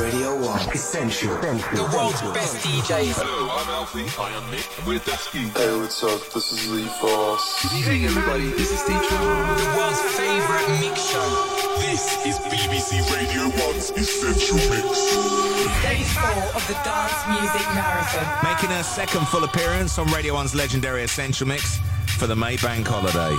Radio 1. Essential. Essential. The world's best DJs. Hello, I'm Alfie. I am Nick. We're Dusky. Hey, what's up? This is Lee Foss. Everybody. This is DJ The world's favorite mix show. This is BBC Radio 1's Essential Mix. Day four of the Dance Music Marathon. Making her second full appearance on Radio 1's legendary Essential Mix for the May Bank holiday.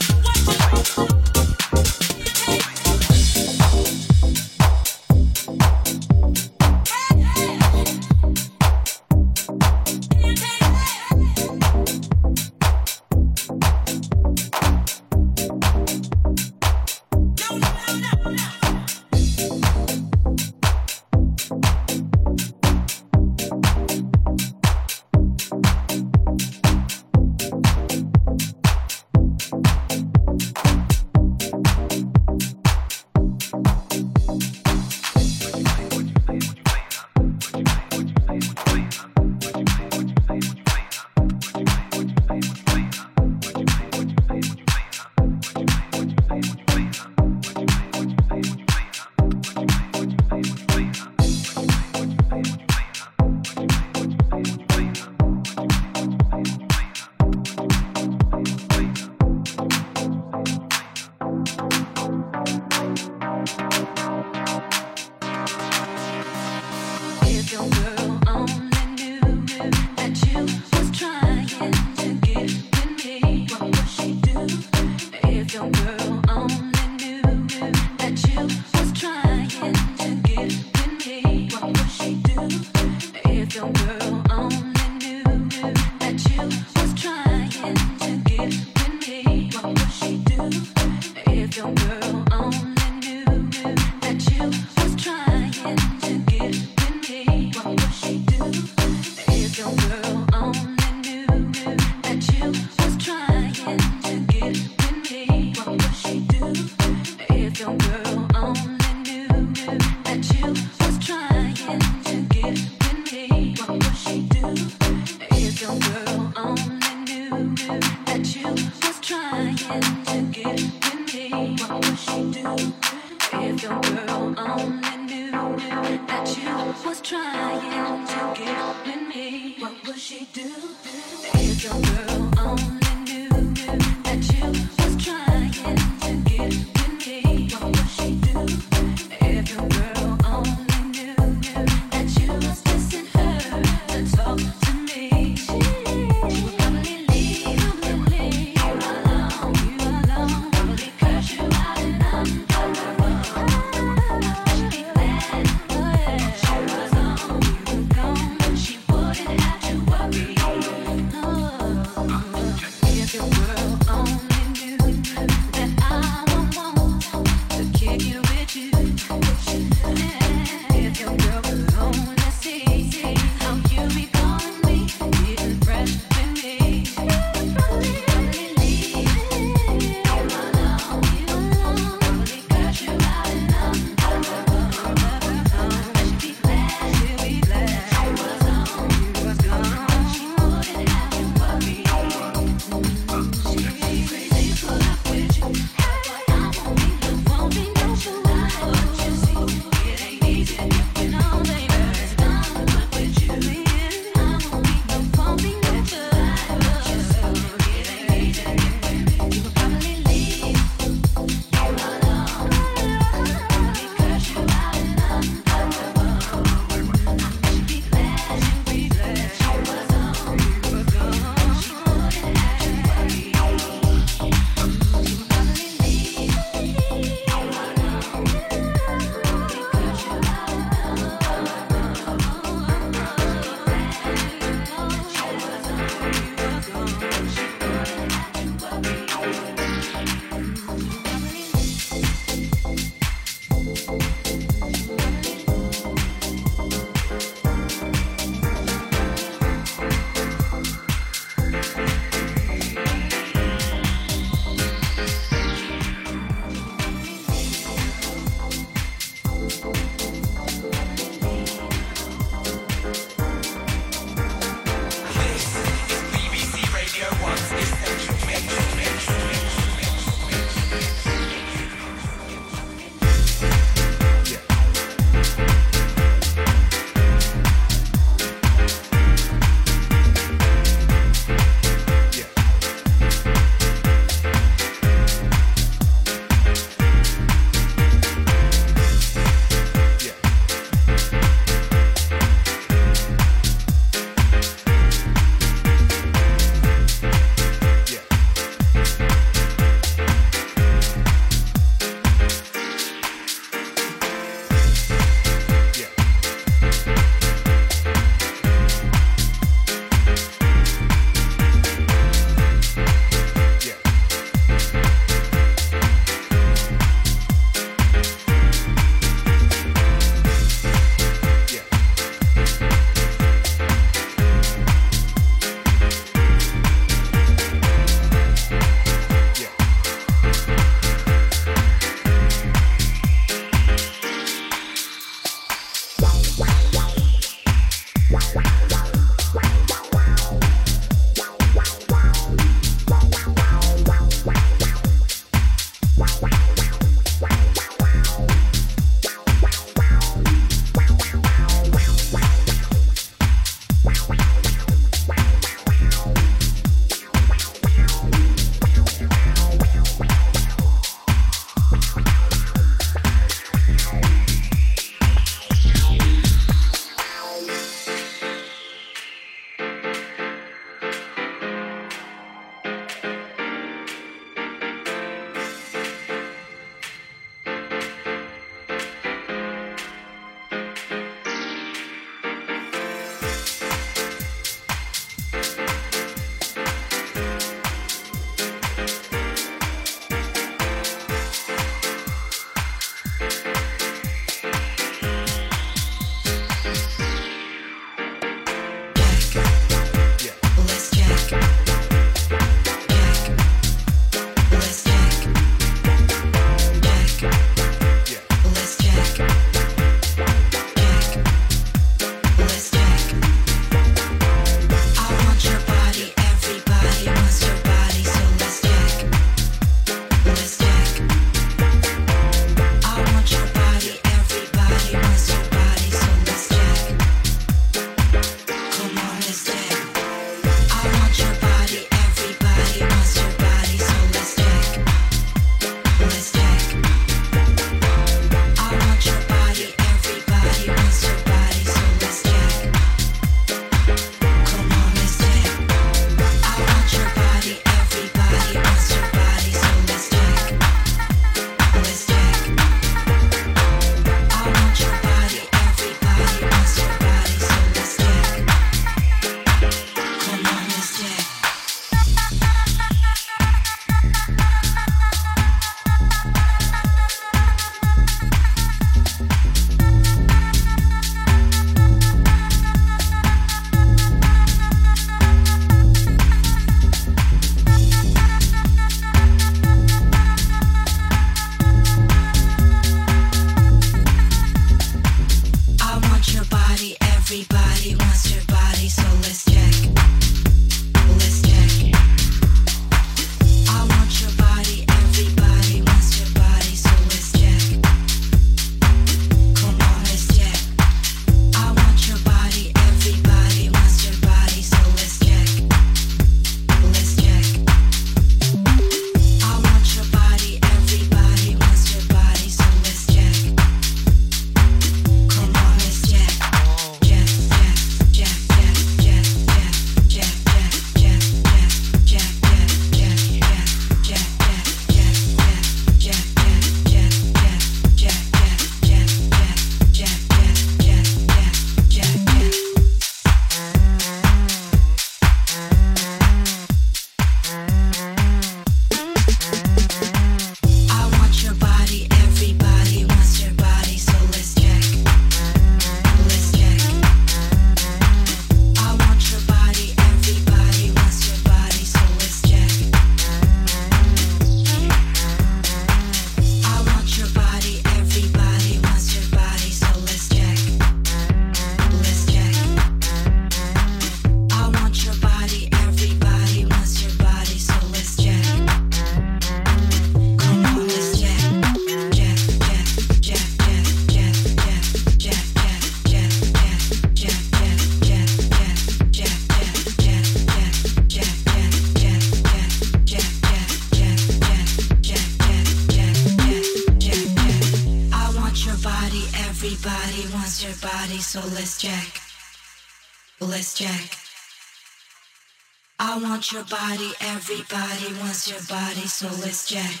body, everybody wants your body, so let's jack.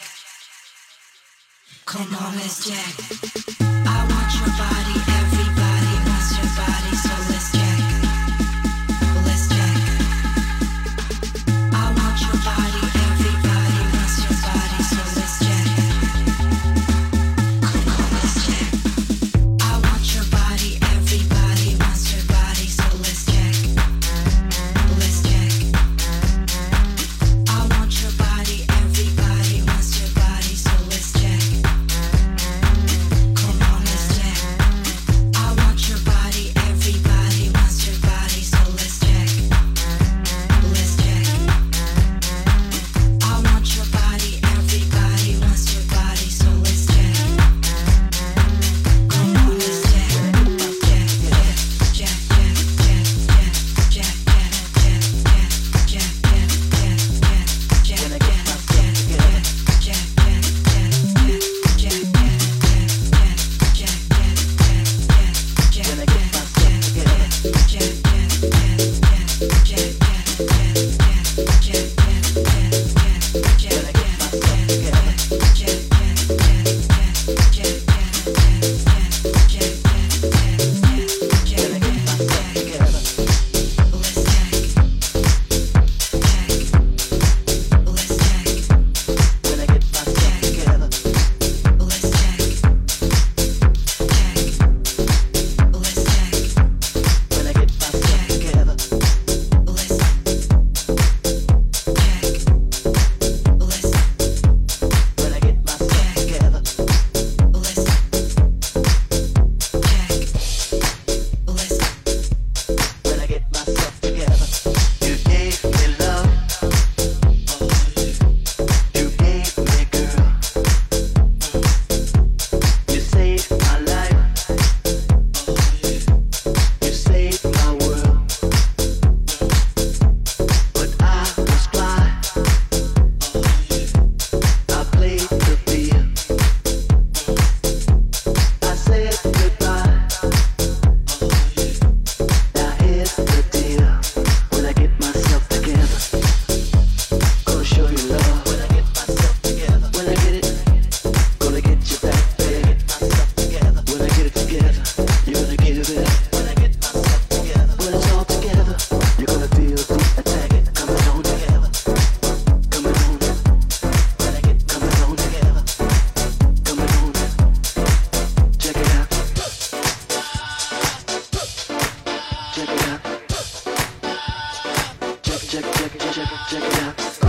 Come on, let's jack. I want your body. check, check, check, check, check it out.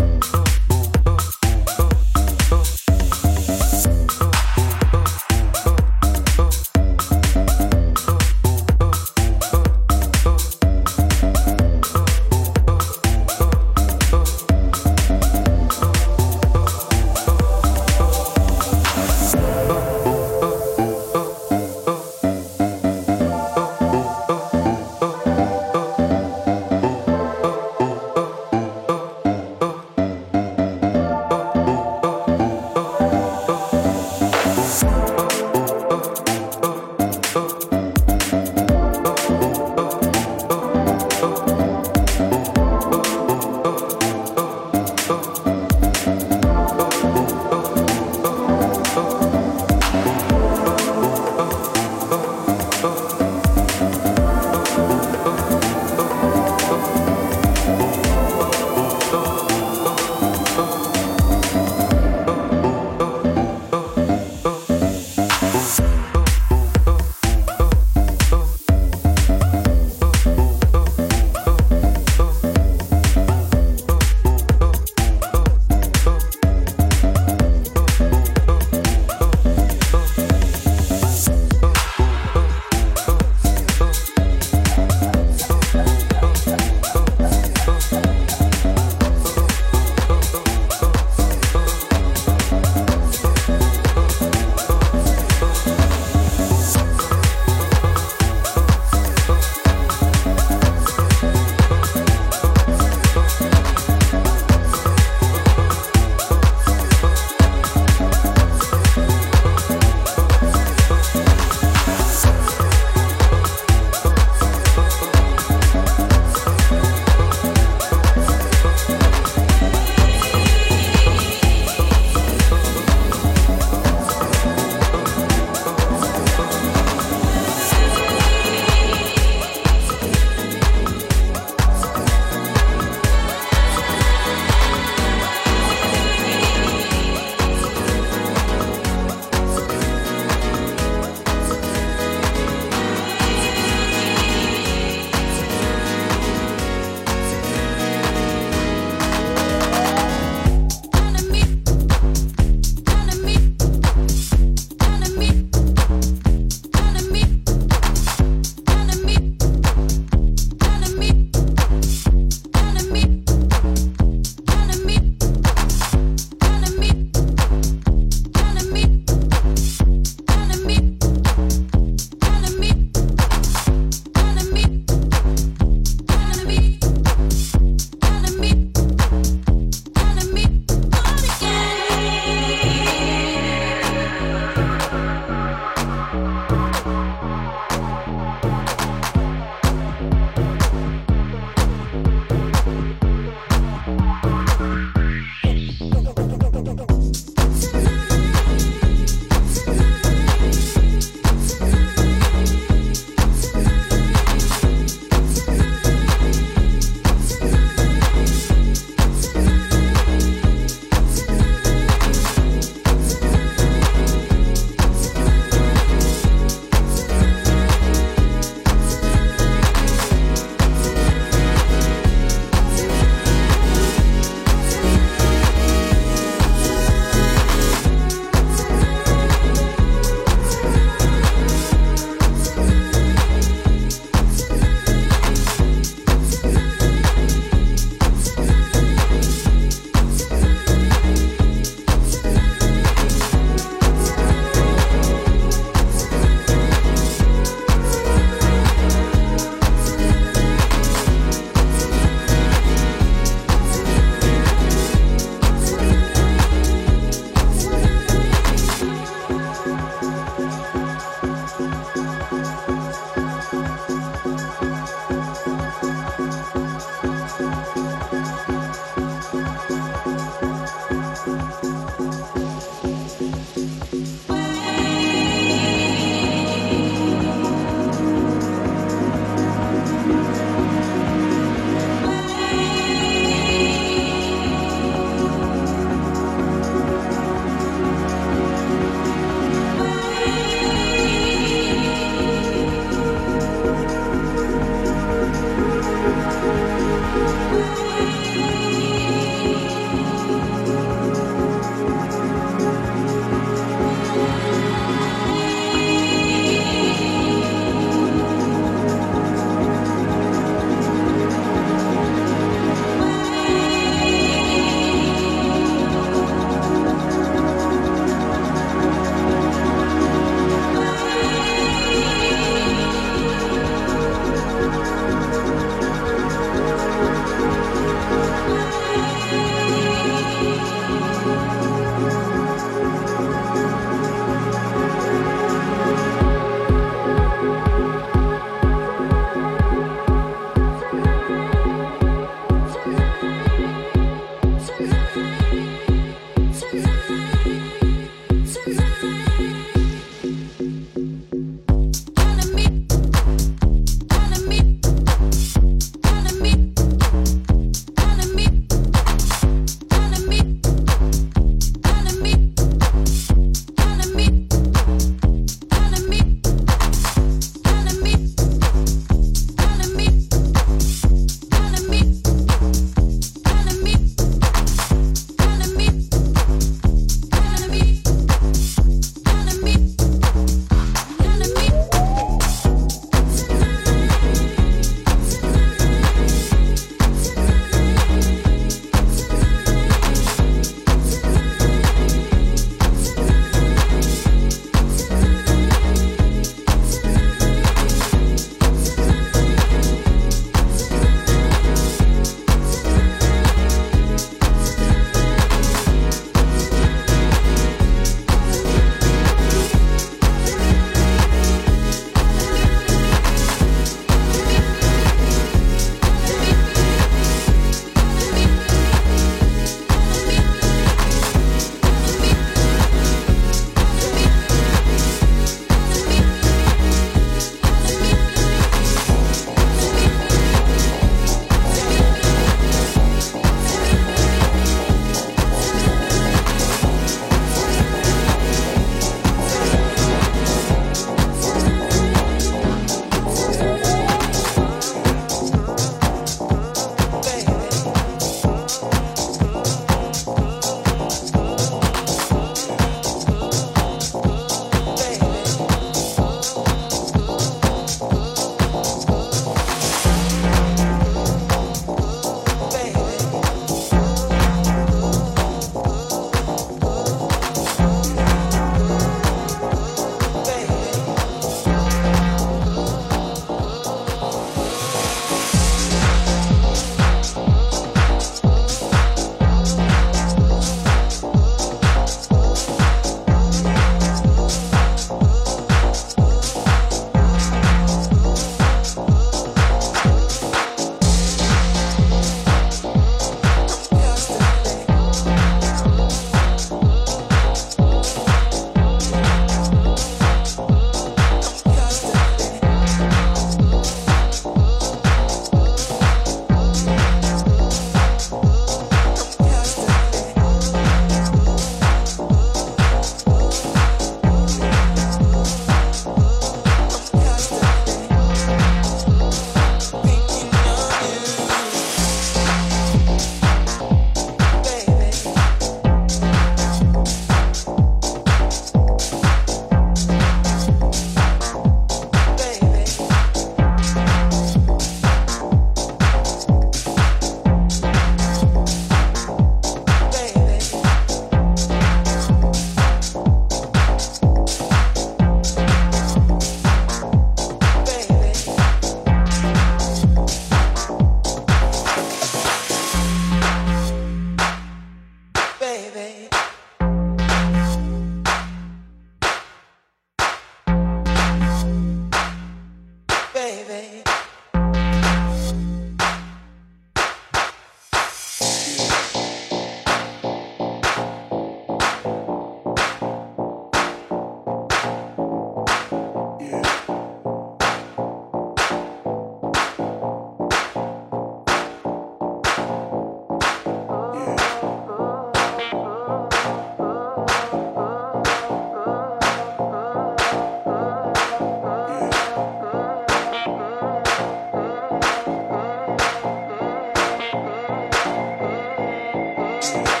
Bye.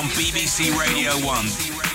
on BBC Radio 1.